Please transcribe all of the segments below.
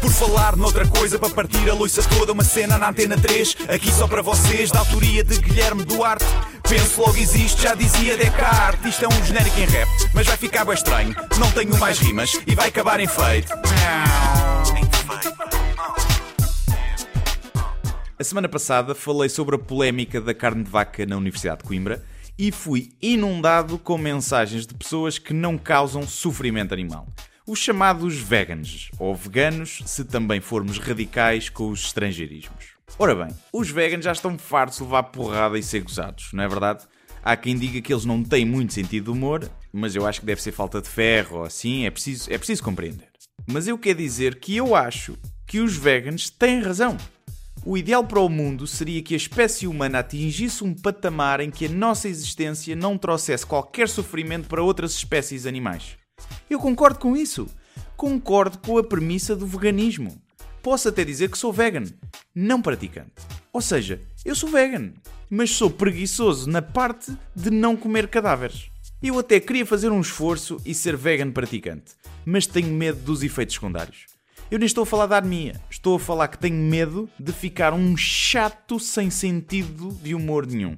Por falar noutra coisa, para partir a loiça toda, uma cena na antena 3, aqui só para vocês, da autoria de Guilherme Duarte. Penso logo existe, já dizia Descartes. Isto é um genérico em rap, mas vai ficar bem estranho. Não tenho mais rimas e vai acabar em feito. A semana passada falei sobre a polémica da carne de vaca na Universidade de Coimbra e fui inundado com mensagens de pessoas que não causam sofrimento animal. Os chamados veganos, ou veganos, se também formos radicais com os estrangeirismos. Ora bem, os veganos já estão fartos de levar porrada e ser gozados, não é verdade? Há quem diga que eles não têm muito sentido de humor, mas eu acho que deve ser falta de ferro ou assim, é preciso, é preciso compreender. Mas eu quero dizer que eu acho que os veganos têm razão. O ideal para o mundo seria que a espécie humana atingisse um patamar em que a nossa existência não trouxesse qualquer sofrimento para outras espécies animais. Eu concordo com isso. Concordo com a premissa do veganismo. Posso até dizer que sou vegan, não praticante. Ou seja, eu sou vegan, mas sou preguiçoso na parte de não comer cadáveres. Eu até queria fazer um esforço e ser vegan praticante, mas tenho medo dos efeitos secundários. Eu nem estou a falar da anemia, estou a falar que tenho medo de ficar um chato sem sentido de humor nenhum.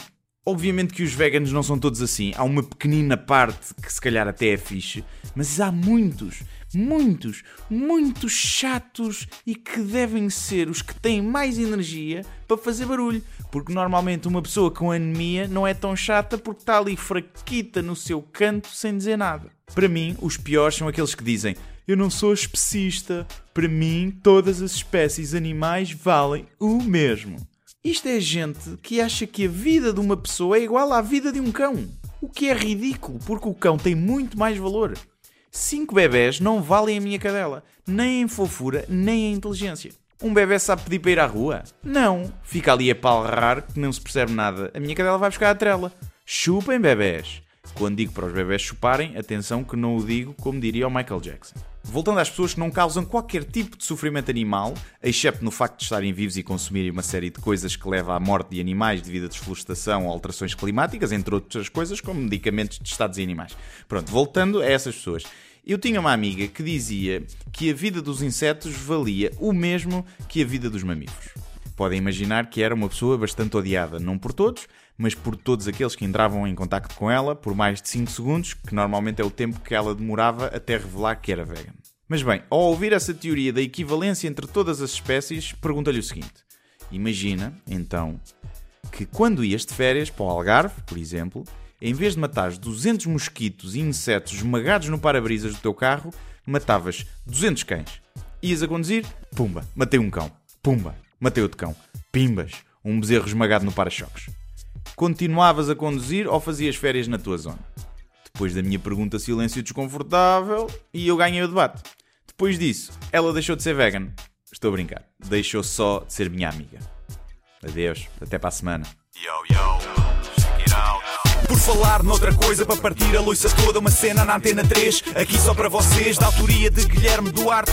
Obviamente que os veganos não são todos assim. Há uma pequenina parte que se calhar até é fixe, mas há muitos, muitos, muitos chatos e que devem ser os que têm mais energia para fazer barulho. Porque normalmente uma pessoa com anemia não é tão chata porque está ali fraquita no seu canto sem dizer nada. Para mim, os piores são aqueles que dizem eu não sou especista, para mim todas as espécies animais valem o mesmo. Isto é gente que acha que a vida de uma pessoa é igual à vida de um cão. O que é ridículo, porque o cão tem muito mais valor. Cinco bebés não valem a minha cadela, nem em fofura, nem em inteligência. Um bebê sabe pedir para ir à rua? Não. Fica ali a palrar que não se percebe nada. A minha cadela vai buscar a trela. Chupem bebés. Quando digo para os bebés chuparem, atenção que não o digo como diria o Michael Jackson. Voltando às pessoas que não causam qualquer tipo de sofrimento animal, exceto no facto de estarem vivos e consumirem uma série de coisas que leva à morte de animais devido a desflorestação ou alterações climáticas, entre outras coisas, como medicamentos testados em animais. Pronto, voltando a essas pessoas. Eu tinha uma amiga que dizia que a vida dos insetos valia o mesmo que a vida dos mamíferos. Podem imaginar que era uma pessoa bastante odiada, não por todos, mas por todos aqueles que entravam em contacto com ela por mais de 5 segundos, que normalmente é o tempo que ela demorava até revelar que era vegan. Mas bem, ao ouvir essa teoria da equivalência entre todas as espécies, pergunta-lhe o seguinte: Imagina, então, que quando ias de férias para o Algarve, por exemplo, em vez de matares 200 mosquitos e insetos esmagados no para-brisas do teu carro, matavas 200 cães. Ias a conduzir, pumba, matei um cão. Pumba, matei outro cão. Pimbas, um bezerro esmagado no para-choques. Continuavas a conduzir ou fazias férias na tua zona? Depois da minha pergunta silêncio desconfortável e eu ganhei o debate. Depois disso, ela deixou de ser vegan. Estou a brincar. Deixou só de ser minha amiga. Adeus, até para a semana. Yo, yo. Por falar noutra coisa, para partir a loiça toda, uma cena na antena 3, aqui só para vocês, da autoria de Guilherme Duarte.